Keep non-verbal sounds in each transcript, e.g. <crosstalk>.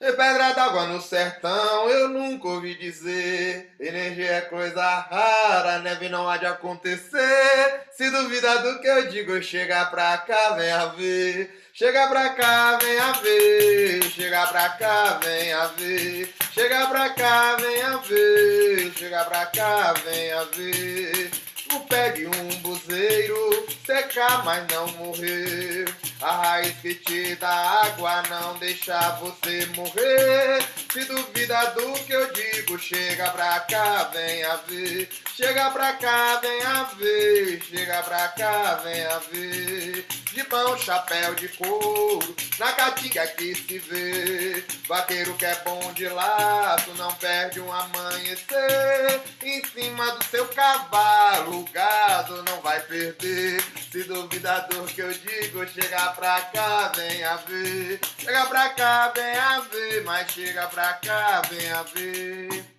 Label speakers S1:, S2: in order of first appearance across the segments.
S1: E pedra d'água no sertão, eu nunca ouvi dizer. Energia é coisa rara, neve não há de acontecer. Se duvida do que eu digo, chega pra cá, venha ver. Chega pra cá, venha ver. Chega pra cá, venha ver. Chega pra cá, venha ver. Chega pra cá, venha ver. Não pegue um buzeiro, secar, mas não morrer. A raiz que te dá água não deixa você morrer. Se duvida do que eu digo, chega pra cá, venha ver. Chega pra cá, venha ver. Chega pra cá, venha ver. De mão, chapéu de couro, na caatinga que se vê. Vaqueiro que é bom de laço, não perde um amanhecer. Em cima do seu cavalo, o gado não vai perder. Se duvida do que eu digo, chega pra cá, venha ver. Chega pra cá, venha ver. Mas chega pra cá, venha ver.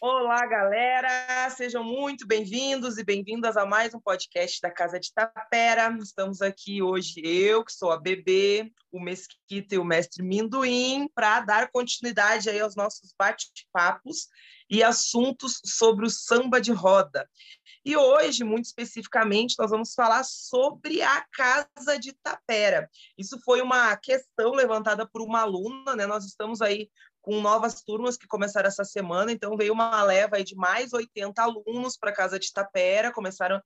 S2: Olá, galera! Sejam muito bem-vindos e bem-vindas a mais um podcast da Casa de Tapera. Estamos aqui hoje, eu, que sou a Bebê, o Mesquita e o Mestre Minduim, para dar continuidade aí aos nossos bate-papos e assuntos sobre o samba de roda. E hoje, muito especificamente, nós vamos falar sobre a Casa de Tapera. Isso foi uma questão levantada por uma aluna, né? Nós estamos aí com novas turmas que começaram essa semana, então veio uma leva de mais 80 alunos para a Casa de Tapera, começaram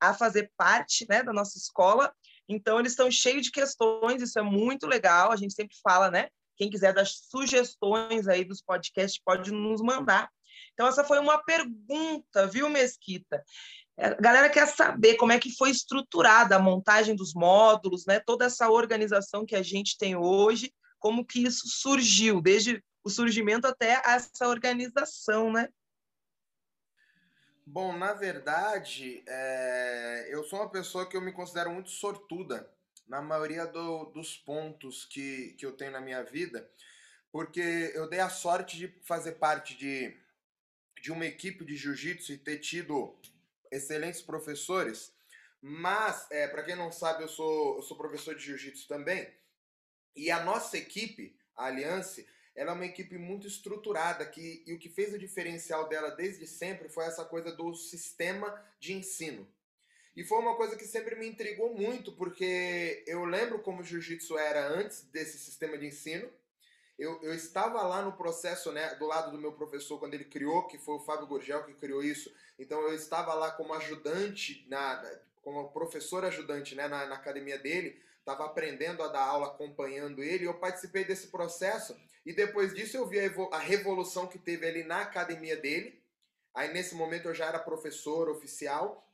S2: a fazer parte né, da nossa escola, então eles estão cheios de questões, isso é muito legal, a gente sempre fala, né? Quem quiser dar sugestões aí dos podcasts pode nos mandar. Então essa foi uma pergunta, viu, Mesquita? É, a galera quer saber como é que foi estruturada a montagem dos módulos, né? Toda essa organização que a gente tem hoje, como que isso surgiu, desde o surgimento até essa organização, né?
S1: Bom, na verdade, é... eu sou uma pessoa que eu me considero muito sortuda na maioria do, dos pontos que, que eu tenho na minha vida, porque eu dei a sorte de fazer parte de, de uma equipe de jiu-jitsu e ter tido excelentes professores, mas, é, para quem não sabe, eu sou, eu sou professor de jiu-jitsu também, e a nossa equipe, a Aliança, ela é uma equipe muito estruturada que, e o que fez o diferencial dela desde sempre foi essa coisa do sistema de ensino. E foi uma coisa que sempre me intrigou muito, porque eu lembro como o jiu-jitsu era antes desse sistema de ensino. Eu, eu estava lá no processo, né, do lado do meu professor, quando ele criou, que foi o Fábio Gurgel que criou isso. Então eu estava lá como ajudante, na, como professor ajudante né, na, na academia dele, estava aprendendo a dar aula, acompanhando ele, eu participei desse processo e depois disso eu vi a, revolução que teve ali na academia dele. Aí nesse momento eu já era professor oficial.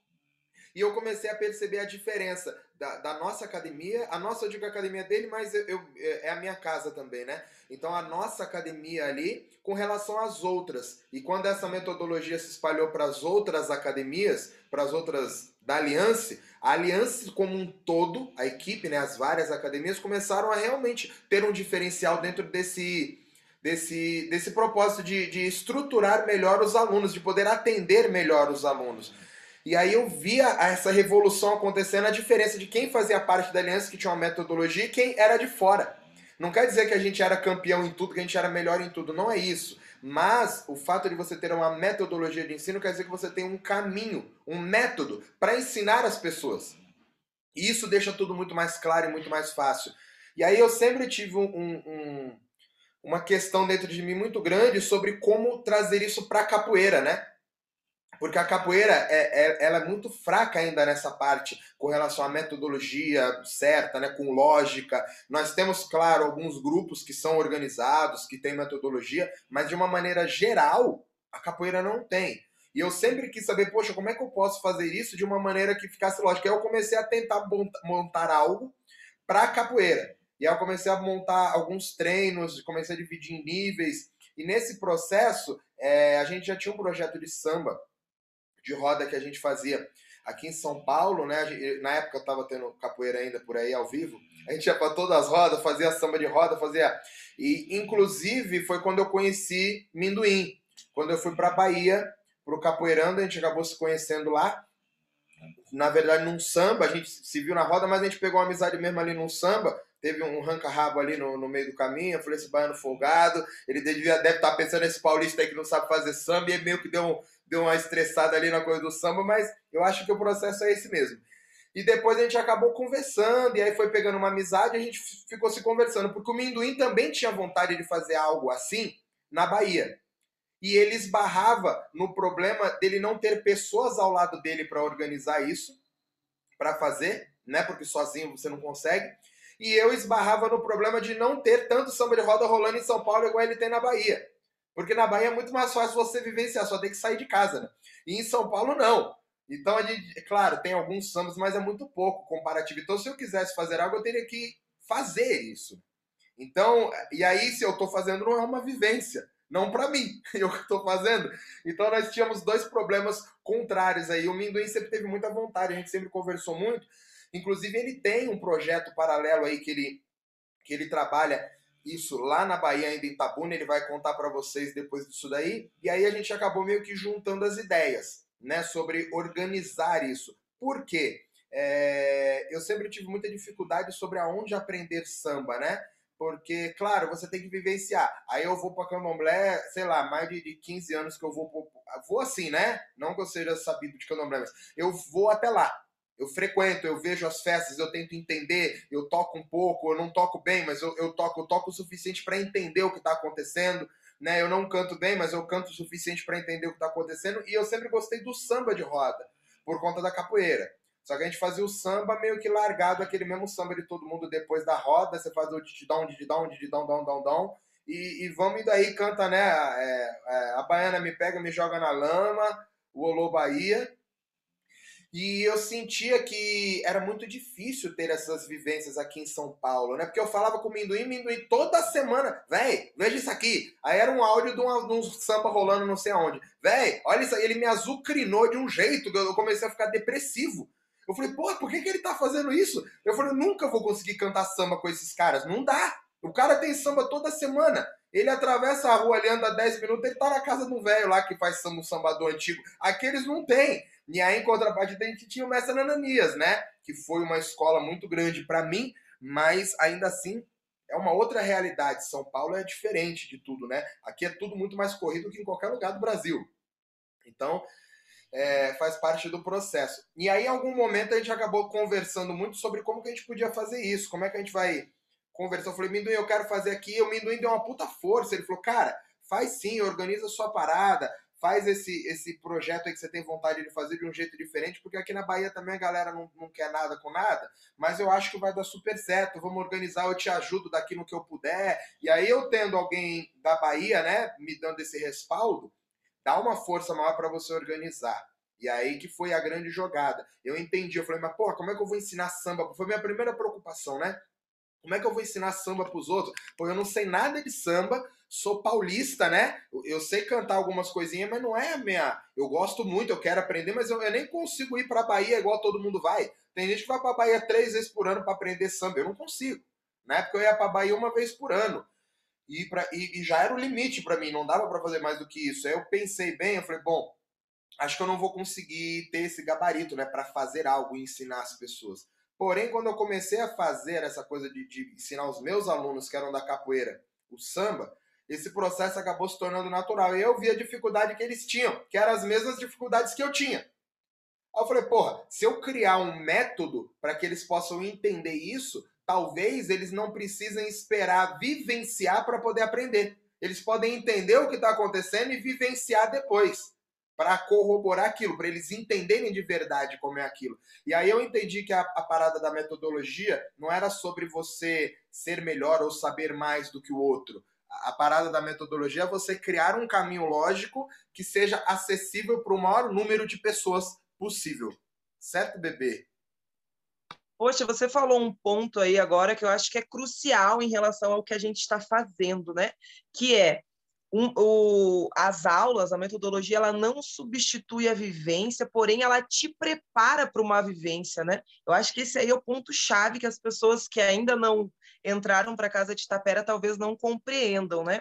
S1: E eu comecei a perceber a diferença da, da nossa academia, a nossa eu digo academia dele, mas eu, eu, é a minha casa também, né? Então a nossa academia ali com relação às outras. E quando essa metodologia se espalhou para as outras academias, para as outras da Aliança, a Aliança como um todo, a equipe, né, as várias academias, começaram a realmente ter um diferencial dentro desse, desse, desse propósito de, de estruturar melhor os alunos, de poder atender melhor os alunos. E aí eu via essa revolução acontecendo, a diferença de quem fazia parte da aliança, que tinha uma metodologia, e quem era de fora. Não quer dizer que a gente era campeão em tudo, que a gente era melhor em tudo, não é isso. Mas o fato de você ter uma metodologia de ensino quer dizer que você tem um caminho, um método para ensinar as pessoas. E isso deixa tudo muito mais claro e muito mais fácil. E aí eu sempre tive um, um, uma questão dentro de mim muito grande sobre como trazer isso para a capoeira, né? Porque a capoeira é, é, ela é muito fraca ainda nessa parte com relação à metodologia certa, né, com lógica. Nós temos, claro, alguns grupos que são organizados, que têm metodologia, mas de uma maneira geral, a capoeira não tem. E eu sempre quis saber, poxa, como é que eu posso fazer isso de uma maneira que ficasse lógica? Aí eu comecei a tentar montar algo para a capoeira. E aí eu comecei a montar alguns treinos, comecei a dividir em níveis. E nesse processo, é, a gente já tinha um projeto de samba de roda que a gente fazia aqui em São Paulo, né? Na época eu tendo capoeira ainda por aí ao vivo. A gente ia para todas as rodas, fazia samba de roda, fazia. E inclusive foi quando eu conheci Minduim. Quando eu fui para Bahia, para o Capoeirando, a gente acabou se conhecendo lá. na verdade, num samba, a gente se viu na roda, mas a gente pegou uma amizade mesmo ali num samba, teve um ranca-rabo ali no, no meio do caminho, eu falei, esse baiano folgado, ele devia, deve estar tá pensando nesse paulista aí que não sabe fazer samba, e meio que deu, um, deu uma estressada ali na coisa do samba, mas eu acho que o processo é esse mesmo. E depois a gente acabou conversando, e aí foi pegando uma amizade e a gente ficou se conversando, porque o Minduim também tinha vontade de fazer algo assim na Bahia. E ele esbarrava no problema dele não ter pessoas ao lado dele para organizar isso, para fazer, né? Porque sozinho você não consegue e eu esbarrava no problema de não ter tanto samba de roda rolando em São Paulo igual ele tem na Bahia. Porque na Bahia é muito mais fácil você vivenciar, só tem que sair de casa, né? E em São Paulo não. Então a gente, claro, tem alguns sambas, mas é muito pouco comparativo. Então se eu quisesse fazer algo, eu teria que fazer isso. Então, e aí se eu estou fazendo não é uma vivência, não para mim, <laughs> eu que estou fazendo. Então nós tínhamos dois problemas contrários aí. O Minduim sempre teve muita vontade, a gente sempre conversou muito, Inclusive, ele tem um projeto paralelo aí que ele, que ele trabalha isso lá na Bahia, ainda em Itabuna, ele vai contar para vocês depois disso daí. E aí a gente acabou meio que juntando as ideias, né, sobre organizar isso. Por quê? É, eu sempre tive muita dificuldade sobre aonde aprender samba, né? Porque, claro, você tem que vivenciar. Aí eu vou para candomblé, sei lá, mais de, de 15 anos que eu vou. Vou assim, né? Não que eu seja sabido de candomblé, mas eu vou até lá. Eu frequento, eu vejo as festas, eu tento entender, eu toco um pouco, eu não toco bem, mas eu, eu toco, eu toco o suficiente para entender o que está acontecendo. Né? Eu não canto bem, mas eu canto o suficiente para entender o que está acontecendo. E eu sempre gostei do samba de roda, por conta da capoeira. Só que a gente fazia o samba meio que largado, aquele mesmo samba de todo mundo depois da roda. Você faz o dididão, dididão, dididão, dão, dão, dão. E, e vamos indo aí, canta, né? É, é, a baiana me pega, me joga na lama, o Olô Bahia. E eu sentia que era muito difícil ter essas vivências aqui em São Paulo, né? Porque eu falava com o Minduim, Minduim toda semana, véi, veja isso aqui. Aí era um áudio de, de um samba rolando não sei aonde. Véi, olha isso aí, ele me azucrinou de um jeito que eu comecei a ficar depressivo. Eu falei, pô, por que, que ele tá fazendo isso? Eu falei, nunca vou conseguir cantar samba com esses caras. Não dá. O cara tem samba toda semana. Ele atravessa a rua ali, anda 10 minutos, ele tá na casa do velho lá que faz samba, sambador antigo. Aqueles não tem. E aí, em contrapartida, a gente tinha o Mestre Ananias, né? Que foi uma escola muito grande para mim, mas ainda assim é uma outra realidade. São Paulo é diferente de tudo, né? Aqui é tudo muito mais corrido que em qualquer lugar do Brasil. Então, é, faz parte do processo. E aí, em algum momento, a gente acabou conversando muito sobre como que a gente podia fazer isso, como é que a gente vai conversar. Eu falei, Minduim, eu quero fazer aqui. O Minduim deu uma puta força. Ele falou, cara, faz sim, organiza sua parada, faz esse, esse projeto aí que você tem vontade de fazer de um jeito diferente, porque aqui na Bahia também a galera não, não quer nada com nada, mas eu acho que vai dar super certo, vamos organizar, eu te ajudo daqui no que eu puder. E aí eu tendo alguém da Bahia, né, me dando esse respaldo, dá uma força maior para você organizar. E aí que foi a grande jogada. Eu entendi, eu falei, mas porra, como é que eu vou ensinar samba? Foi minha primeira preocupação, né? Como é que eu vou ensinar samba para os outros? Pô, eu não sei nada de samba, sou paulista, né? Eu sei cantar algumas coisinhas, mas não é a minha. Eu gosto muito, eu quero aprender, mas eu, eu nem consigo ir para Bahia igual todo mundo vai. Tem gente que vai para Bahia três vezes por ano para aprender samba. Eu não consigo. Na época eu ia para Bahia uma vez por ano. E, pra, e, e já era o limite para mim, não dava para fazer mais do que isso. Aí eu pensei bem, eu falei, bom, acho que eu não vou conseguir ter esse gabarito, né, para fazer algo e ensinar as pessoas. Porém, quando eu comecei a fazer essa coisa de, de ensinar os meus alunos que eram da capoeira o samba, esse processo acabou se tornando natural. E eu vi a dificuldade que eles tinham, que eram as mesmas dificuldades que eu tinha. Aí eu falei, porra, se eu criar um método para que eles possam entender isso, talvez eles não precisem esperar vivenciar para poder aprender. Eles podem entender o que está acontecendo e vivenciar depois, para corroborar aquilo, para eles entenderem de verdade como é aquilo. E aí eu entendi que a, a parada da metodologia não era sobre você ser melhor ou saber mais do que o outro a parada da metodologia é você criar um caminho lógico que seja acessível para o maior número de pessoas possível. Certo, bebê?
S2: Poxa, você falou um ponto aí agora que eu acho que é crucial em relação ao que a gente está fazendo, né? Que é um, o, as aulas, a metodologia, ela não substitui a vivência, porém ela te prepara para uma vivência, né? Eu acho que esse aí é o ponto chave que as pessoas que ainda não entraram para casa de Tapera talvez não compreendam, né?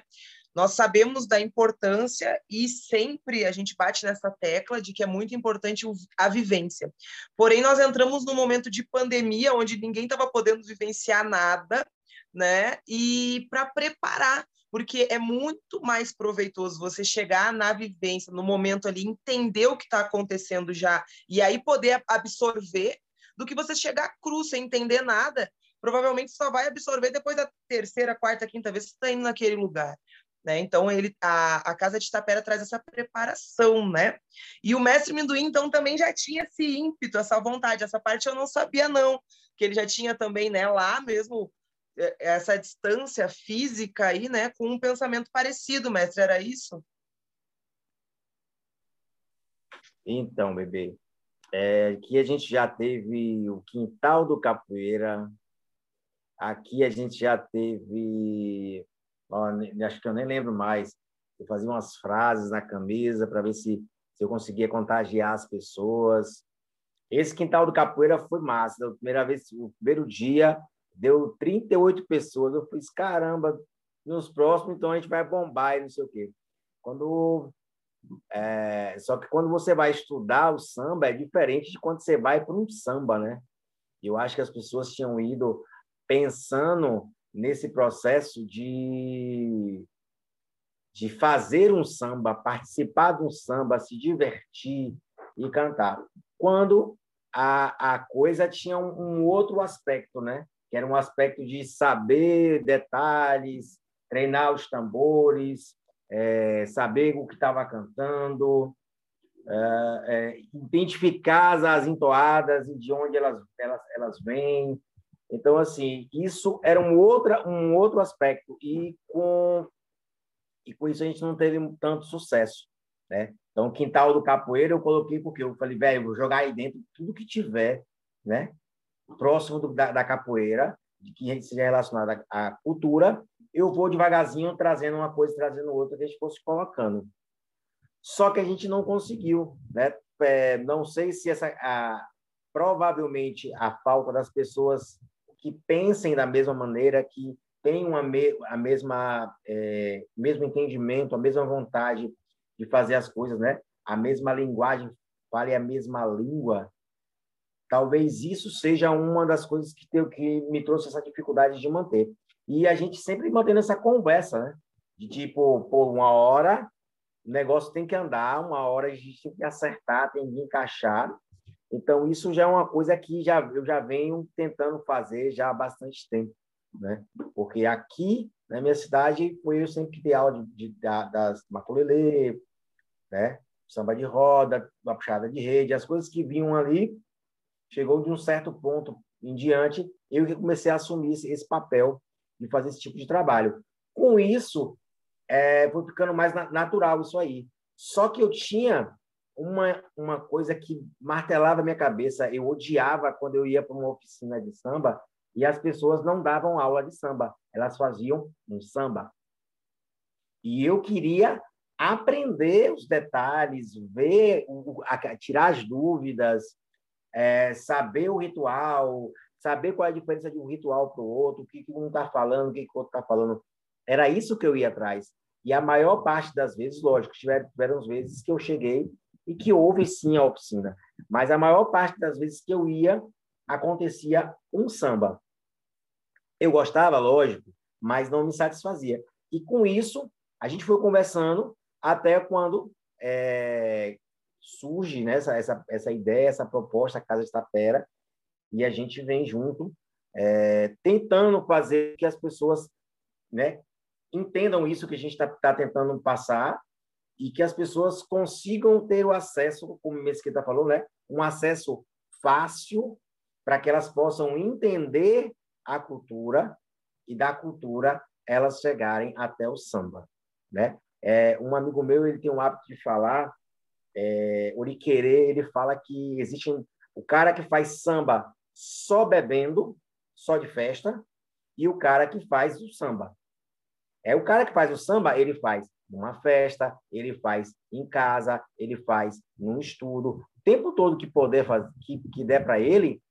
S2: Nós sabemos da importância e sempre a gente bate nessa tecla de que é muito importante a vivência. Porém, nós entramos num momento de pandemia onde ninguém estava podendo vivenciar nada, né? E para preparar, porque é muito mais proveitoso você chegar na vivência, no momento ali, entender o que está acontecendo já e aí poder absorver, do que você chegar cru sem entender nada provavelmente só vai absorver depois da terceira, quarta, quinta vez que você está indo naquele lugar. Né? Então, ele, a, a Casa de Tapera traz essa preparação, né? E o mestre Minduim, então, também já tinha esse ímpeto, essa vontade. Essa parte eu não sabia, não. Que ele já tinha também, né, lá mesmo, essa distância física aí, né, com um pensamento parecido, mestre, era isso?
S3: Então, bebê, é, aqui a gente já teve o Quintal do Capoeira, aqui a gente já teve ó, acho que eu nem lembro mais. Eu fazia umas frases na camisa para ver se, se eu conseguia contagiar as pessoas. Esse quintal do capoeira foi massa. Primeira vez, o primeiro dia, deu 38 pessoas. Eu fiz, caramba, nos próximos, então a gente vai bombar e não sei o quê. Quando é, só que quando você vai estudar o samba é diferente de quando você vai para um samba, né? Eu acho que as pessoas tinham ido pensando nesse processo de, de fazer um samba, participar de um samba, se divertir e cantar. Quando a, a coisa tinha um, um outro aspecto, né? Que era um aspecto de saber detalhes, treinar os tambores, é, saber o que estava cantando, é, é, identificar as entoadas e de onde elas, elas, elas vêm, então, assim, isso era um, outra, um outro aspecto, e com, e com isso a gente não teve tanto sucesso. Né? Então, quintal do capoeira eu coloquei porque eu falei, velho, vou jogar aí dentro tudo que tiver né? Próximo do, da, da capoeira, que seja relacionado à, à cultura, eu vou devagarzinho trazendo uma coisa, trazendo outra, que a gente fosse colocando. Só que a gente não conseguiu, né? É, não sei se essa, a, provavelmente a falta das pessoas que pensem da mesma maneira, que tenham a, me, a mesma é, mesmo entendimento, a mesma vontade de fazer as coisas, né? A mesma linguagem, fale a mesma língua. Talvez isso seja uma das coisas que, tem, que me trouxe essa dificuldade de manter. E a gente sempre mantendo essa conversa, né? De tipo, por uma hora o negócio tem que andar, uma hora a gente tem que acertar, tem que encaixar. Então, isso já é uma coisa que já, eu já venho tentando fazer já há bastante tempo. Né? Porque aqui, na minha cidade, foi eu sempre que dei aula de, de, das maculelê, né? samba de roda, uma puxada de rede, as coisas que vinham ali, chegou de um certo ponto em diante, eu que comecei a assumir esse, esse papel de fazer esse tipo de trabalho. Com isso, é, foi ficando mais natural isso aí. Só que eu tinha uma, uma coisa que martelava minha cabeça. Eu odiava quando eu ia para uma oficina de samba e as pessoas não davam aula de samba, elas faziam um samba. E eu queria aprender os detalhes, ver, tirar as dúvidas, é, saber o ritual, saber qual é a diferença de um ritual para o outro, o que, que um está falando, o que, que o outro está falando. Era isso que eu ia atrás. E a maior parte das vezes, lógico, tiveram, tiveram vezes que eu cheguei e que houve sim a oficina. Mas a maior parte das vezes que eu ia, acontecia um samba. Eu gostava, lógico, mas não me satisfazia. E com isso, a gente foi conversando até quando é, surge né, essa, essa, essa ideia, essa proposta, a Casa de Tapera, e a gente vem junto, é, tentando fazer que as pessoas né, entendam isso que a gente está tá tentando passar e que as pessoas consigam ter o acesso, como o Mesquita falou, né? um acesso fácil para que elas possam entender a cultura e da cultura elas chegarem até o samba, né? É, um amigo meu ele tem um hábito de falar, é, Oriquerê, ele fala que existe um, o cara que faz samba só bebendo, só de festa, e o cara que faz o samba. É o cara que faz o samba, ele faz numa festa, ele faz em casa, ele faz num estudo. O tempo todo que poder fazer, que, que der para ele,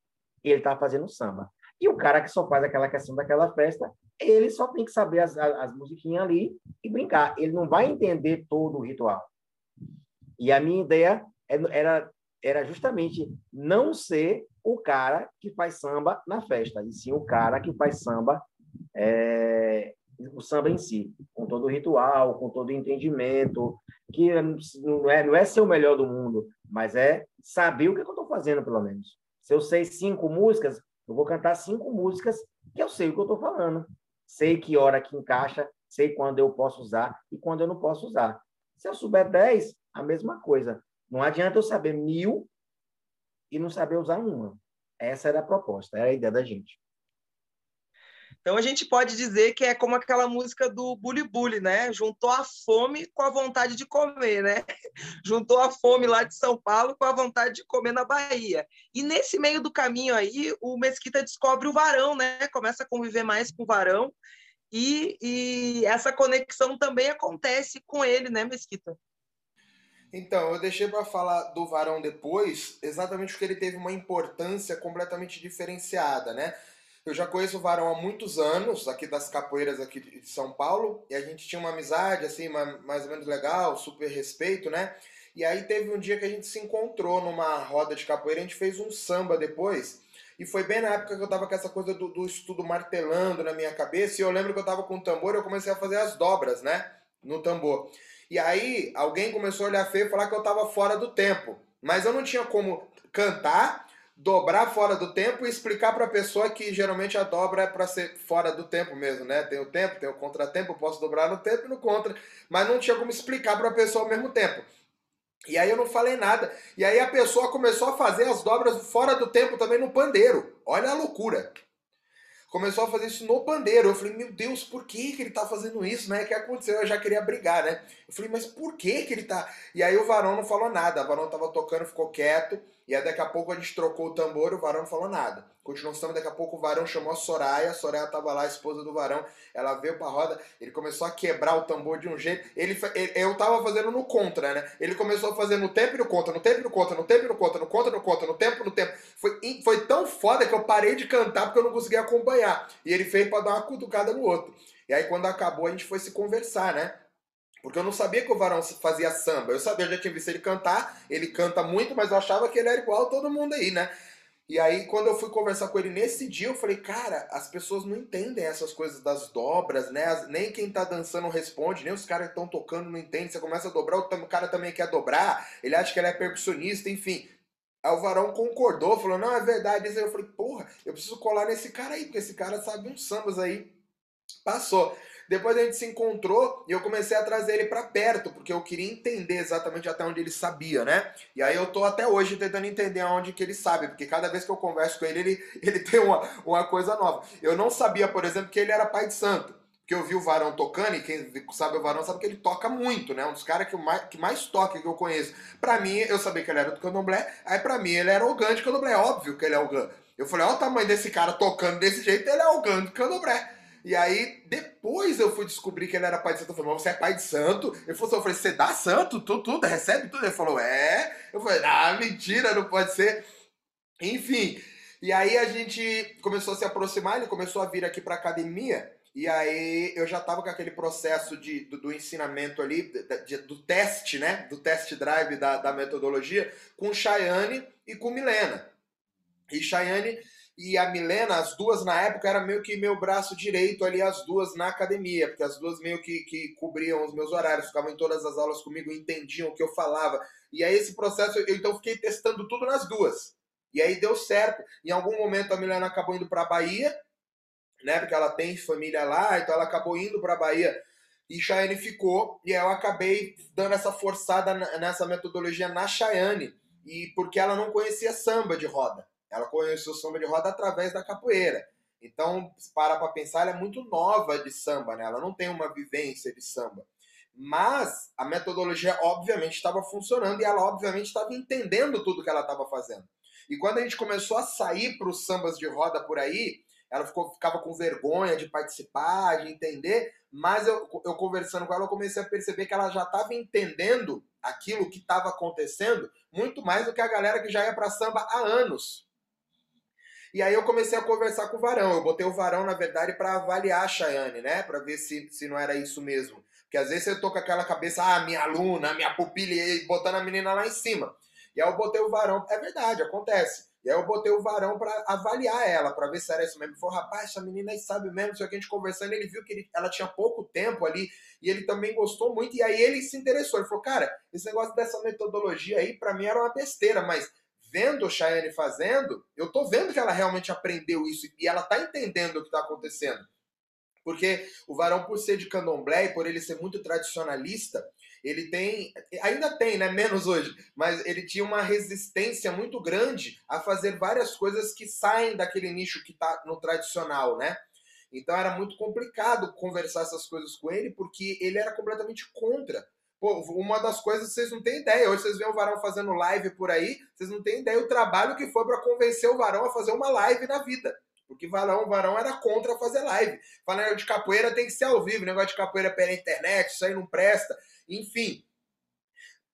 S3: ele está fazendo samba. E o cara que só faz aquela questão daquela festa, ele só tem que saber as, as musiquinhas ali e brincar. Ele não vai entender todo o ritual. E a minha ideia é, era, era justamente não ser o cara que faz samba na festa, e sim o cara que faz samba, é, o samba em si, com todo o ritual, com todo o entendimento, que não é, não é ser o melhor do mundo, mas é saber o que, é que eu estou fazendo, pelo menos. Se eu sei cinco músicas, eu vou cantar cinco músicas que eu sei o que eu estou falando. Sei que hora que encaixa, sei quando eu posso usar e quando eu não posso usar. Se eu souber dez, a mesma coisa. Não adianta eu saber mil e não saber usar uma. Essa era a proposta, era a ideia da gente.
S2: Então a gente pode dizer que é como aquela música do Bully Bully, né? Juntou a fome com a vontade de comer, né? <laughs> Juntou a fome lá de São Paulo com a vontade de comer na Bahia. E nesse meio do caminho aí, o Mesquita descobre o varão, né? Começa a conviver mais com o varão. E, e essa conexão também acontece com ele, né, Mesquita?
S1: Então, eu deixei para falar do Varão depois, exatamente porque ele teve uma importância completamente diferenciada, né? Eu já conheço o Varão há muitos anos, aqui das capoeiras aqui de São Paulo, e a gente tinha uma amizade, assim, mais ou menos legal, super respeito, né? E aí teve um dia que a gente se encontrou numa roda de capoeira, a gente fez um samba depois, e foi bem na época que eu tava com essa coisa do, do estudo martelando na minha cabeça, e eu lembro que eu tava com o tambor, eu comecei a fazer as dobras, né? No tambor. E aí alguém começou a olhar feio e falar que eu estava fora do tempo. Mas eu não tinha como cantar, dobrar fora do tempo e explicar para a pessoa que geralmente a dobra é para ser fora do tempo mesmo, né? Tem o tempo, tem o contratempo, posso dobrar no tempo e no contra, mas não tinha como explicar para a pessoa ao mesmo tempo. E aí eu não falei nada. E aí a pessoa começou a fazer as dobras fora do tempo também no pandeiro. Olha a loucura começou a fazer isso no pandeiro. Eu falei, meu Deus, por que, que ele tá fazendo isso, né? O que aconteceu? Eu já queria brigar, né? Eu falei, mas por que que ele tá... E aí o varão não falou nada. O varão tava tocando, ficou quieto. E aí daqui a pouco a gente trocou o tambor e o varão não falou nada. Continuou samba, daqui a pouco o varão chamou a Soraya. A Soraya tava lá, a esposa do varão. Ela veio pra roda, ele começou a quebrar o tambor de um jeito. Ele, eu tava fazendo no contra, né? Ele começou a fazer no tempo e no contra, no tempo e no contra, no tempo e no contra, no contra, no contra, no tempo, no tempo. Foi, foi tão foda que eu parei de cantar porque eu não conseguia acompanhar. E ele fez pra dar uma cutucada no outro. E aí quando acabou a gente foi se conversar, né? Porque eu não sabia que o Varão fazia samba. Eu sabia, eu já tinha visto ele cantar. Ele canta muito, mas eu achava que ele era igual a todo mundo aí, né? E aí, quando eu fui conversar com ele nesse dia, eu falei, cara, as pessoas não entendem essas coisas das dobras, né? Nem quem tá dançando responde, nem os caras que estão tocando não entendem. Você começa a dobrar, o cara também quer dobrar, ele acha que ele é percussionista, enfim. Aí o Varão concordou, falou, não, é verdade. Aí eu falei, porra, eu preciso colar nesse cara aí, porque esse cara sabe uns sambas aí. Passou. Depois a gente se encontrou e eu comecei a trazer ele para perto, porque eu queria entender exatamente até onde ele sabia, né? E aí eu tô até hoje tentando entender aonde que ele sabe, porque cada vez que eu converso com ele, ele, <laughs> ele tem uma, uma coisa nova. Eu não sabia, por exemplo, que ele era pai de santo. Porque eu vi o Varão tocando, e quem sabe o Varão sabe que ele toca muito, né? Um dos caras que mais, que mais toca que eu conheço. Pra mim, eu sabia que ele era do candomblé, aí pra mim ele era o Gand de candomblé. É óbvio que ele é o Gand. Eu falei, olha o tamanho desse cara tocando desse jeito, ele é o Gand de candomblé. E aí, depois eu fui descobrir que ele era pai de santo. Eu falei, mas você é pai de santo? Falou assim, eu falei, você dá santo? Tudo, tudo, recebe tudo? Ele falou, é. Eu falei, ah, mentira, não pode ser. Enfim, e aí a gente começou a se aproximar, ele começou a vir aqui pra academia. E aí eu já estava com aquele processo de, do, do ensinamento ali, de, do teste, né? Do test drive da, da metodologia, com Chayane e com Milena. E Chayane e a Milena, as duas na época, era meio que meu braço direito ali, as duas na academia, porque as duas meio que, que cobriam os meus horários, ficavam em todas as aulas comigo, entendiam o que eu falava. E aí esse processo, eu então fiquei testando tudo nas duas. E aí deu certo. Em algum momento a Milena acabou indo para a Bahia, né, porque ela tem família lá, então ela acabou indo para a Bahia e Chayane ficou, e eu acabei dando essa forçada nessa metodologia na Chayane, e porque ela não conhecia samba de roda. Ela conheceu samba de roda através da capoeira. Então, para para pensar, ela é muito nova de samba, né? Ela não tem uma vivência de samba. Mas a metodologia, obviamente, estava funcionando e ela, obviamente, estava entendendo tudo que ela estava fazendo. E quando a gente começou a sair para os sambas de roda por aí, ela ficou, ficava com vergonha de participar, de entender, mas eu, eu conversando com ela, eu comecei a perceber que ela já estava entendendo aquilo que estava acontecendo muito mais do que a galera que já ia para samba há anos. E aí eu comecei a conversar com o Varão. Eu botei o Varão, na verdade, para avaliar a Chayane, né? Para ver se, se não era isso mesmo. Porque às vezes eu tô com aquela cabeça, ah, minha aluna, minha pupila, e botando a menina lá em cima. E aí eu botei o Varão. É verdade, acontece. E aí eu botei o Varão para avaliar ela, para ver se era isso mesmo. Ele falou, rapaz, essa menina aí sabe mesmo, só que a gente conversando, ele viu que ele, ela tinha pouco tempo ali, e ele também gostou muito, e aí ele se interessou. Ele falou, cara, esse negócio dessa metodologia aí, para mim era uma besteira, mas vendo o Cheyenne fazendo, eu tô vendo que ela realmente aprendeu isso e ela tá entendendo o que tá acontecendo. Porque o varão, por ser de candomblé e por ele ser muito tradicionalista, ele tem, ainda tem, né, menos hoje, mas ele tinha uma resistência muito grande a fazer várias coisas que saem daquele nicho que tá no tradicional, né? Então era muito complicado conversar essas coisas com ele, porque ele era completamente contra. Pô, uma das coisas vocês não têm ideia. Hoje vocês veem o Varão fazendo live por aí, vocês não têm ideia o trabalho que foi para convencer o Varão a fazer uma live na vida. Porque Varão, Varão era contra fazer live. Falando de capoeira tem que ser ao vivo, negócio de capoeira pela internet, isso aí não presta. Enfim,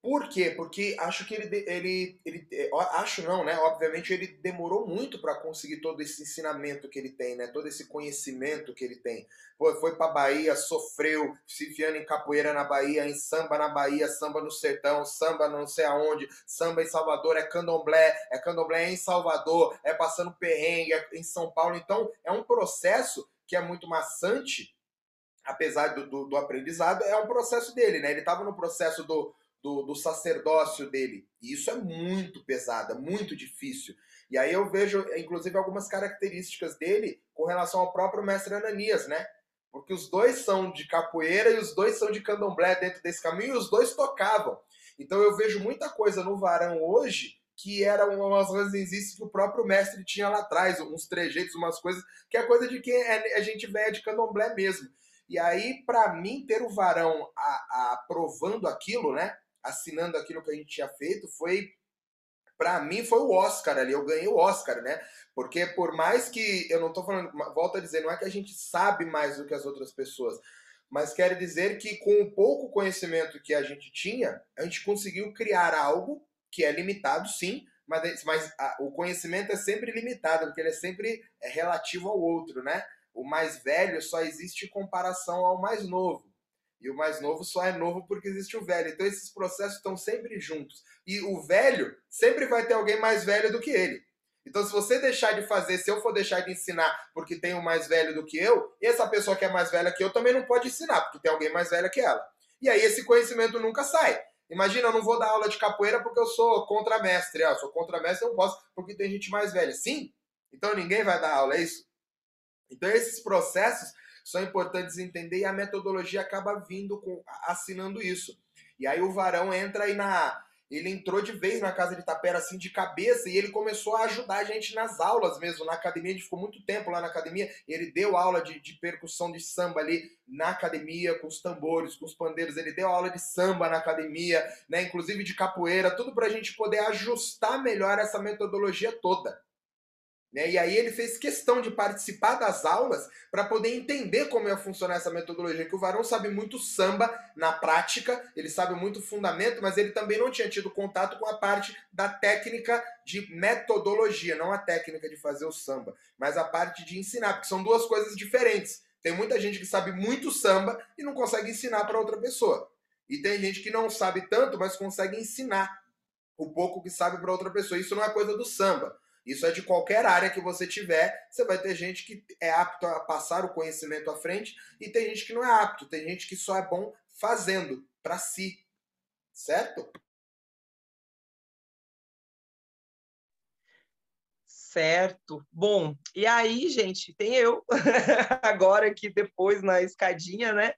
S1: por quê? Porque acho que ele, ele, ele é, acho não, né? Obviamente ele demorou muito para conseguir todo esse ensinamento que ele tem, né? Todo esse conhecimento que ele tem. Pô, foi para Bahia, sofreu, se enfiando em capoeira na Bahia, em samba na Bahia, samba no sertão, samba não sei aonde, samba em Salvador, é candomblé, é candomblé em Salvador, é passando perrengue é em São Paulo. Então é um processo que é muito maçante, apesar do, do, do aprendizado, é um processo dele, né? Ele estava no processo do do, do sacerdócio dele. E isso é muito pesado, é muito difícil. E aí eu vejo, inclusive, algumas características dele com relação ao próprio mestre Ananias, né? Porque os dois são de capoeira e os dois são de candomblé dentro desse caminho e os dois tocavam. Então eu vejo muita coisa no varão hoje que eram umas ranzinzices que o próprio mestre tinha lá atrás, uns trejeitos, umas coisas, que é coisa de quem é, a gente velha de candomblé mesmo. E aí, para mim, ter o varão aprovando aquilo, né? Assinando aquilo que a gente tinha feito, foi para mim foi o Oscar ali, eu ganhei o Oscar, né? Porque por mais que eu não tô falando, volto a dizer, não é que a gente sabe mais do que as outras pessoas, mas quer dizer que com o pouco conhecimento que a gente tinha, a gente conseguiu criar algo que é limitado, sim, mas, mas a, o conhecimento é sempre limitado, porque ele é sempre é relativo ao outro, né? O mais velho só existe em comparação ao mais novo. E o mais novo só é novo porque existe o velho. Então esses processos estão sempre juntos. E o velho sempre vai ter alguém mais velho do que ele. Então, se você deixar de fazer, se eu for deixar de ensinar porque tem um mais velho do que eu, essa pessoa que é mais velha que eu também não pode ensinar, porque tem alguém mais velha que ela. E aí esse conhecimento nunca sai. Imagina, eu não vou dar aula de capoeira porque eu sou contramestre. Ah, eu sou contramestre, eu não posso porque tem gente mais velha. Sim? Então ninguém vai dar aula, é isso? Então esses processos são importantes entender e a metodologia acaba vindo com assinando isso. E aí o Varão entra aí na ele entrou de vez na casa de Tapera assim de cabeça e ele começou a ajudar a gente nas aulas mesmo, na academia, a gente ficou muito tempo lá na academia, ele deu aula de, de percussão de samba ali na academia, com os tambores, com os pandeiros, ele deu aula de samba na academia, né, inclusive de capoeira, tudo para a gente poder ajustar melhor essa metodologia toda. Né? E aí ele fez questão de participar das aulas para poder entender como ia funcionar essa metodologia. Que o Varão sabe muito samba na prática, ele sabe muito fundamento, mas ele também não tinha tido contato com a parte da técnica de metodologia, não a técnica de fazer o samba, mas a parte de ensinar, porque são duas coisas diferentes. Tem muita gente que sabe muito samba e não consegue ensinar para outra pessoa. E tem gente que não sabe tanto, mas consegue ensinar o pouco que sabe para outra pessoa. Isso não é coisa do samba. Isso é de qualquer área que você tiver, você vai ter gente que é apto a passar o conhecimento à frente e tem gente que não é apto, tem gente que só é bom fazendo para si. Certo?
S2: Certo. Bom, e aí, gente, tem eu <laughs> agora aqui depois na escadinha, né?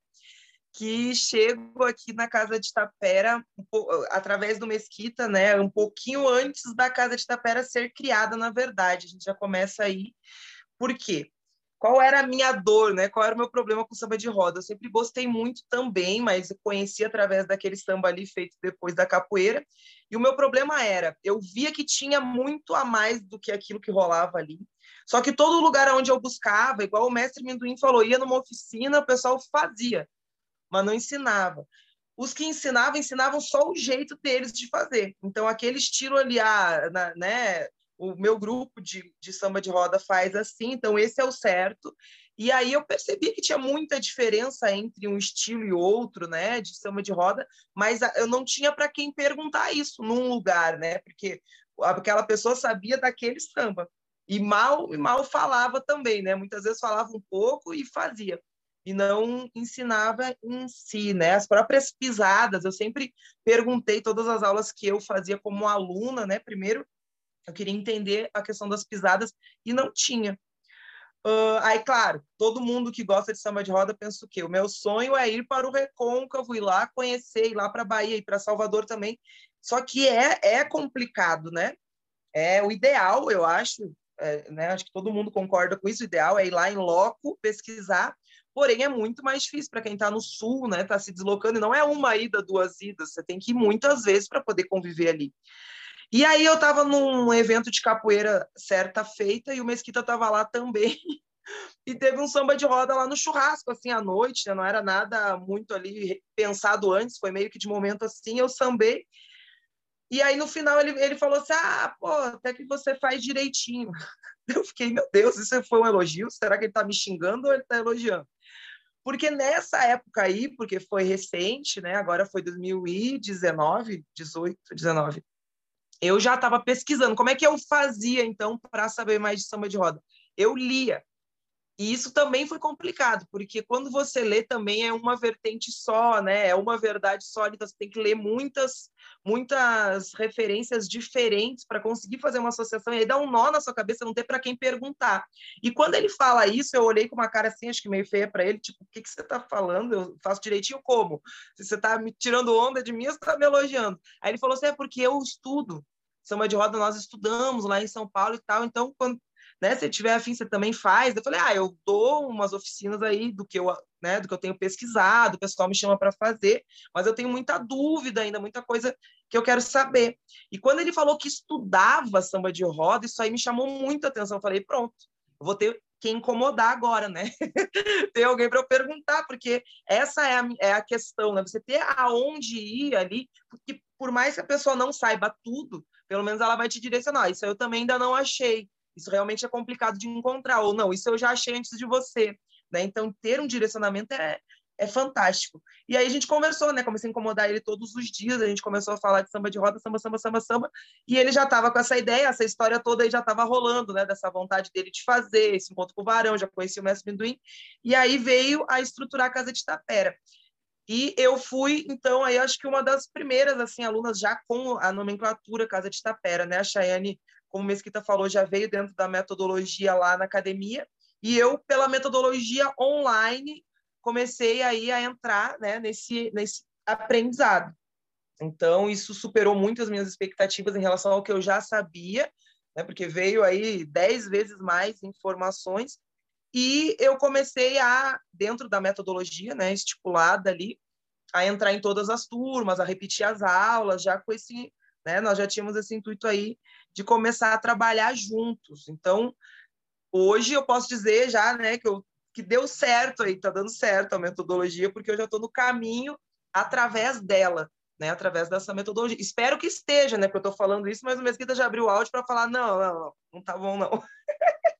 S2: Que chego aqui na casa de Tapera através do Mesquita, né? Um pouquinho antes da casa de Tapera ser criada, na verdade. A gente já começa aí. Por quê? Qual era a minha dor, né? Qual era o meu problema com samba de roda? Eu sempre gostei muito também, mas eu conheci através daquele samba ali feito depois da capoeira. E o meu problema era, eu via que tinha muito a mais do que aquilo que rolava ali. Só que todo lugar onde eu buscava, igual o mestre Minduim falou, ia numa oficina, o pessoal fazia mas não ensinava. Os que ensinavam, ensinavam só o jeito deles de fazer. Então, aquele estilo ali, ah, na, né, o meu grupo de, de samba de roda faz assim, então esse é o certo. E aí eu percebi que tinha muita diferença entre um estilo e outro, né, de samba de roda, mas eu não tinha para quem perguntar isso num lugar, né, porque aquela pessoa sabia daquele samba e mal e mal falava também, né? Muitas vezes falava um pouco e fazia e não ensinava em si, né? As próprias pisadas, eu sempre perguntei todas as aulas que eu fazia como aluna, né? Primeiro, eu queria entender a questão das pisadas e não tinha. Uh, aí, claro, todo mundo que gosta de samba de roda pensa o quê? O meu sonho é ir para o Recôncavo, ir lá conhecer, ir lá para Bahia, ir para Salvador também. Só que é, é complicado, né? É o ideal, eu acho, é, né? Acho que todo mundo concorda com isso. O ideal é ir lá em loco, pesquisar, porém é muito mais difícil para quem está no sul, né? Está se deslocando, e não é uma ida, duas idas, você tem que ir muitas vezes para poder conviver ali. E aí eu estava num evento de capoeira certa feita e o Mesquita estava lá também. <laughs> e teve um samba de roda lá no churrasco, assim, à noite, né? não era nada muito ali pensado antes, foi meio que de momento assim, eu sambei. E aí no final ele, ele falou assim: ah, pô, até que você faz direitinho. <laughs> Eu fiquei, meu Deus, isso foi um elogio? Será que ele está me xingando ou ele está elogiando? Porque nessa época aí, porque foi recente, né? Agora foi 2019, 18, 19 eu já estava pesquisando como é que eu fazia então para saber mais de samba de roda. Eu lia. E isso também foi complicado, porque quando você lê também é uma vertente só, né? É uma verdade sólida, você tem que ler muitas muitas referências diferentes para conseguir fazer uma associação e aí dá um nó na sua cabeça, não ter para quem perguntar. E quando ele fala isso, eu olhei com uma cara assim, acho que meio feia para ele, tipo, o que, que você está falando? Eu faço direitinho como? Você está me tirando onda de mim, você está me elogiando. Aí ele falou assim, é porque eu estudo samba de roda nós estudamos lá em São Paulo e tal, então quando né, se tiver afim, você também faz. Eu falei, ah, eu dou umas oficinas aí do que eu, né, do que eu tenho pesquisado, o pessoal me chama para fazer, mas eu tenho muita dúvida ainda, muita coisa que eu quero saber. E quando ele falou que estudava samba de roda, isso aí me chamou muita atenção. Eu falei, pronto, eu vou ter que incomodar agora, né? <laughs> ter alguém para eu perguntar, porque essa é a, é a questão, né? Você ter aonde ir ali, porque por mais que a pessoa não saiba tudo, pelo menos ela vai te direcionar. Isso eu também ainda não achei. Isso realmente é complicado de encontrar. Ou não, isso eu já achei antes de você. Né? Então, ter um direcionamento é, é fantástico. E aí a gente conversou, né? Comecei a incomodar ele todos os dias, a gente começou a falar de samba de roda, samba, samba, samba, samba, e ele já estava com essa ideia, essa história toda aí já estava rolando, né? Dessa vontade dele de fazer, esse encontro com o Varão, já conheci o Mestre Minduim, e aí veio a estruturar a Casa de Tapera. E eu fui, então, aí acho que uma das primeiras, assim, alunas já com a nomenclatura Casa de Tapera, né? A Chayane, como Mesquita falou, já veio dentro da metodologia lá na academia, e eu, pela metodologia online, comecei aí a entrar né, nesse, nesse aprendizado. Então, isso superou muito as minhas expectativas em relação ao que eu já sabia, né, porque veio aí dez vezes mais informações, e eu comecei a, dentro da metodologia né, estipulada ali, a entrar em todas as turmas, a repetir as aulas, já com esse, né, nós já tínhamos esse intuito aí de começar a trabalhar juntos. Então, hoje eu posso dizer já, né, que eu que deu certo aí, tá dando certo a metodologia, porque eu já estou no caminho através dela, né, através dessa metodologia. Espero que esteja, né, porque eu estou falando isso, mas o Mesquita já abriu o áudio para falar, não, não, não, não tá bom, não. <laughs>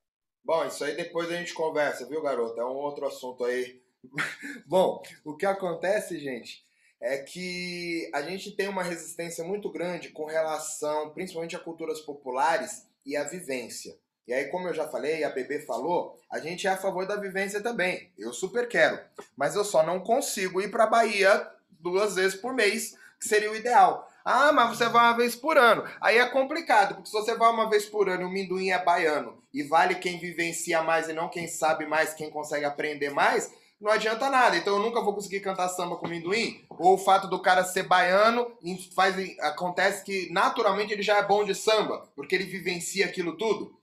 S1: Bom, isso aí depois a gente conversa, viu, garoto? É um outro assunto aí. <laughs> bom, o que acontece, gente, é que a gente tem uma resistência muito grande com relação, principalmente a culturas populares e a vivência. E aí, como eu já falei, a Bebê falou, a gente é a favor da vivência também. Eu super quero. Mas eu só não consigo ir para Bahia duas vezes por mês, que seria o ideal. Ah, mas você vai uma vez por ano. Aí é complicado, porque se você vai uma vez por ano e o minduim é baiano e vale quem vivencia mais e não quem sabe mais, quem consegue aprender mais, não adianta nada. Então eu nunca vou conseguir cantar samba com minduim. Ou o fato do cara ser baiano faz, acontece que naturalmente ele já é bom de samba, porque ele vivencia aquilo tudo.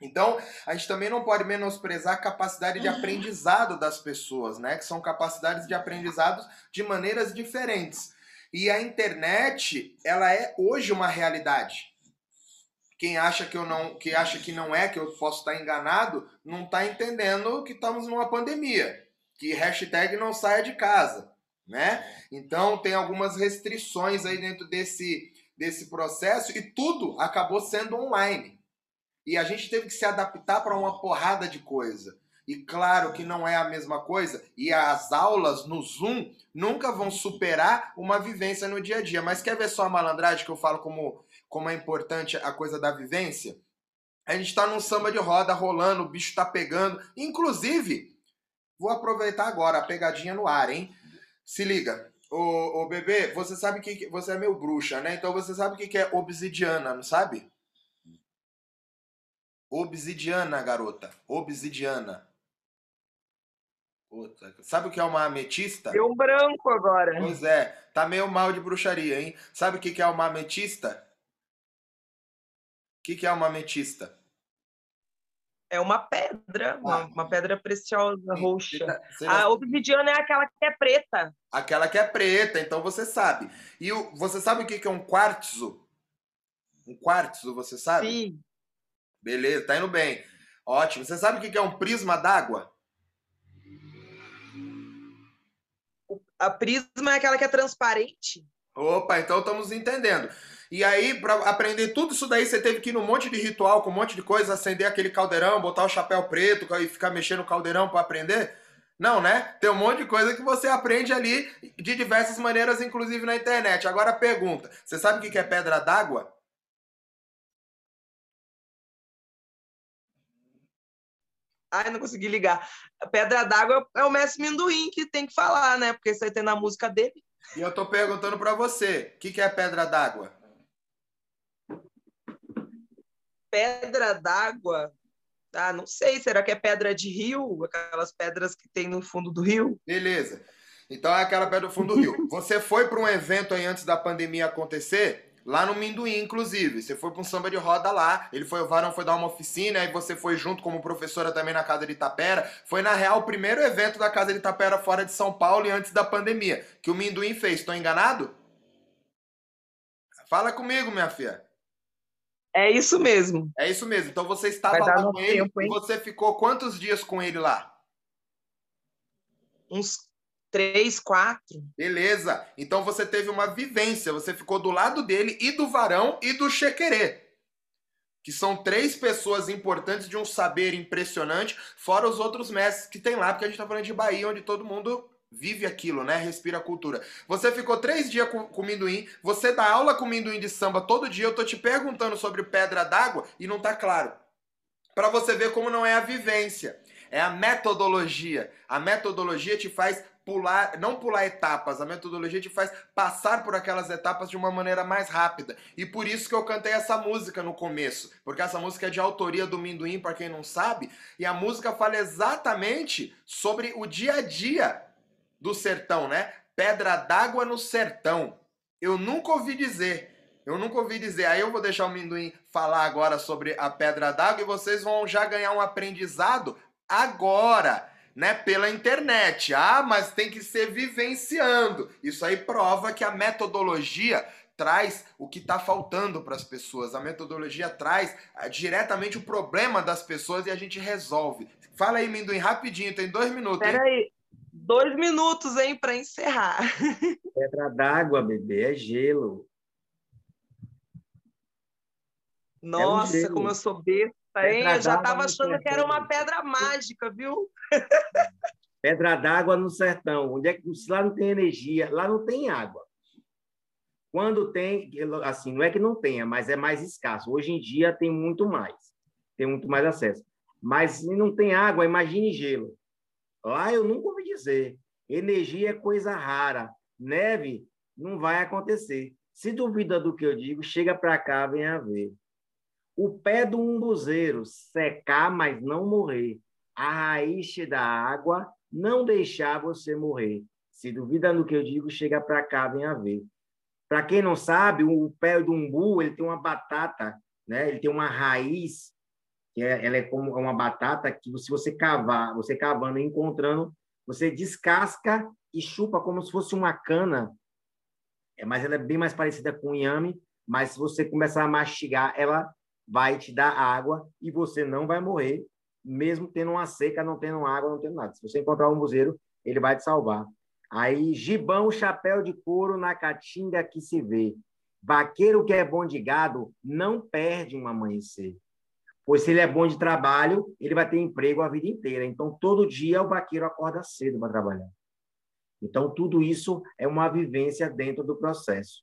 S1: Então, a gente também não pode menosprezar a capacidade de aprendizado das pessoas, né? Que são capacidades de aprendizado de maneiras diferentes. E a internet, ela é hoje uma realidade. Quem acha que eu não, que acha que não é, que eu posso estar enganado, não está entendendo que estamos numa pandemia, que hashtag não saia de casa, né? Então tem algumas restrições aí dentro desse desse processo e tudo acabou sendo online. E a gente teve que se adaptar para uma porrada de coisa. E claro que não é a mesma coisa, e as aulas no Zoom nunca vão superar uma vivência no dia a dia. Mas quer ver só a malandragem que eu falo como, como é importante a coisa da vivência? A gente está num samba de roda rolando, o bicho está pegando. Inclusive, vou aproveitar agora a pegadinha no ar, hein? Se liga. Ô, ô bebê, você sabe que. Você é meu bruxa, né? Então você sabe o que é obsidiana, não sabe? Obsidiana, garota. Obsidiana. Puta, sabe o que é uma ametista?
S2: Deu um branco agora.
S1: Pois é, tá meio mal de bruxaria, hein? Sabe o que é uma ametista? O que é uma ametista?
S2: É uma pedra, uma, ah. uma pedra preciosa, roxa. A obsidiana é aquela que é preta.
S1: Aquela que é preta, então você sabe. E o, você sabe o que é um quartzo? Um quartzo, você sabe?
S2: Sim.
S1: Beleza, tá indo bem. Ótimo. Você sabe o que é um prisma d'água?
S2: A prisma é aquela que é transparente.
S1: Opa, então estamos entendendo. E aí, para aprender tudo isso daí, você teve que ir num monte de ritual, com um monte de coisa, acender aquele caldeirão, botar o chapéu preto e ficar mexendo no caldeirão para aprender? Não, né? Tem um monte de coisa que você aprende ali de diversas maneiras, inclusive na internet. Agora pergunta: você sabe o que é pedra d'água?
S2: Ai, não consegui ligar. Pedra d'Água é o Mestre Minduim que tem que falar, né? Porque isso aí tem na música dele.
S1: E eu tô perguntando para você, o que é Pedra d'Água?
S2: Pedra d'Água? Ah, não sei. Será que é pedra de rio? Aquelas pedras que tem no fundo do rio?
S1: Beleza. Então é aquela pedra do fundo do rio. <laughs> Você foi para um evento aí antes da pandemia acontecer? Lá no Minduim, inclusive. Você foi para um samba de roda lá. Ele foi, o Varão foi dar uma oficina, aí você foi junto como professora também na Casa de Itapera. Foi, na real, o primeiro evento da Casa de Itapera fora de São Paulo e antes da pandemia. Que o Minduim fez. Estou enganado? Fala comigo, minha filha.
S2: É isso mesmo.
S1: É isso mesmo. Então você estava lá com ele tempo, e você ficou quantos dias com ele lá?
S2: Uns três, quatro.
S1: Beleza. Então você teve uma vivência. Você ficou do lado dele e do varão e do chequerê. Que são três pessoas importantes de um saber impressionante, fora os outros mestres que tem lá, porque a gente tá falando de Bahia, onde todo mundo vive aquilo, né? Respira a cultura. Você ficou três dias com, com minduim, você dá aula com minduim de samba todo dia, eu tô te perguntando sobre pedra d'água e não tá claro. Para você ver como não é a vivência, é a metodologia. A metodologia te faz pular, não pular etapas, a metodologia te faz passar por aquelas etapas de uma maneira mais rápida. E por isso que eu cantei essa música no começo, porque essa música é de autoria do Minduim, para quem não sabe, e a música fala exatamente sobre o dia a dia do sertão, né? Pedra d'água no sertão. Eu nunca ouvi dizer. Eu nunca ouvi dizer. Aí eu vou deixar o Minduim falar agora sobre a pedra d'água e vocês vão já ganhar um aprendizado agora né, pela internet. Ah, mas tem que ser vivenciando. Isso aí prova que a metodologia traz o que está faltando para as pessoas. A metodologia traz ah, diretamente o problema das pessoas e a gente resolve. Fala aí, Minduim, rapidinho, tem dois minutos.
S2: Peraí, dois minutos, hein, para encerrar. <laughs>
S3: Pedra d'água, bebê, é gelo.
S2: Nossa, é um como eu sou besta, hein? Eu já estava achando que era uma pedra mágica, viu?
S3: Pedra d'água no sertão. Onde é que lá não tem energia, lá não tem água. Quando tem, assim, não é que não tenha, mas é mais escasso. Hoje em dia tem muito mais, tem muito mais acesso. Mas se não tem água, imagine gelo. Lá eu nunca ouvi dizer. Energia é coisa rara. Neve não vai acontecer. Se duvida do que eu digo, chega para cá, venha ver. O pé do umbuzeiro secar, mas não morrer a raiz da água não deixar você morrer. Se duvida no que eu digo, chega para cá, vem a ver. Para quem não sabe, o pé do umbu ele tem uma batata, né? Ele tem uma raiz que é, ela é como uma batata que se você cavar, você cavando e encontrando, você descasca e chupa como se fosse uma cana. É, mas ela é bem mais parecida com inhame, mas se você começar a mastigar, ela vai te dar água e você não vai morrer mesmo tendo uma seca, não tendo água, não tendo nada. Se você encontrar um museiro, ele vai te salvar. Aí, gibão, chapéu de couro na caatinga que se vê. Vaqueiro que é bom de gado não perde um amanhecer. Pois se ele é bom de trabalho, ele vai ter emprego a vida inteira. Então, todo dia o vaqueiro acorda cedo para trabalhar. Então, tudo isso é uma vivência dentro do processo.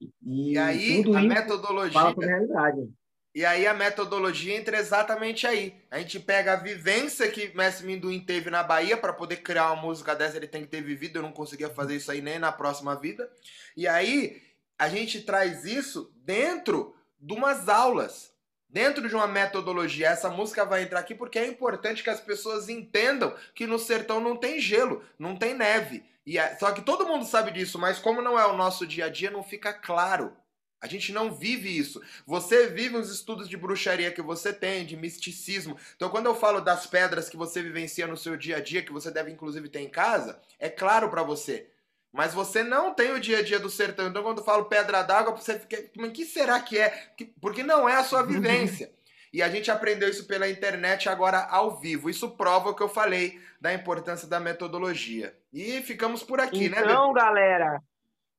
S1: E, e aí, a metodologia. Fala a realidade. E aí a metodologia entra exatamente aí. A gente pega a vivência que Mestre Minduim teve na Bahia para poder criar uma música dessa, ele tem que ter vivido, eu não conseguia fazer isso aí nem na próxima vida. E aí a gente traz isso dentro de umas aulas, dentro de uma metodologia. Essa música vai entrar aqui porque é importante que as pessoas entendam que no sertão não tem gelo, não tem neve. E é... Só que todo mundo sabe disso, mas como não é o nosso dia a dia, não fica claro. A gente não vive isso. Você vive os estudos de bruxaria que você tem, de misticismo. Então, quando eu falo das pedras que você vivencia no seu dia a dia, que você deve inclusive ter em casa, é claro para você. Mas você não tem o dia a dia do sertão. Então, quando eu falo pedra d'água, você fica. Mas que será que é? Porque não é a sua vivência. E a gente aprendeu isso pela internet agora ao vivo. Isso prova o que eu falei da importância da metodologia. E ficamos por aqui,
S2: então,
S1: né?
S2: Então, galera,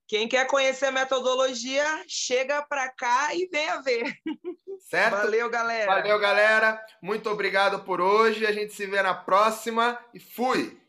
S2: quem quer conhecer a metodologia, chega para cá e venha ver.
S1: Certo?
S2: Valeu, galera.
S1: Valeu, galera. Muito obrigado por hoje. A gente se vê na próxima e fui!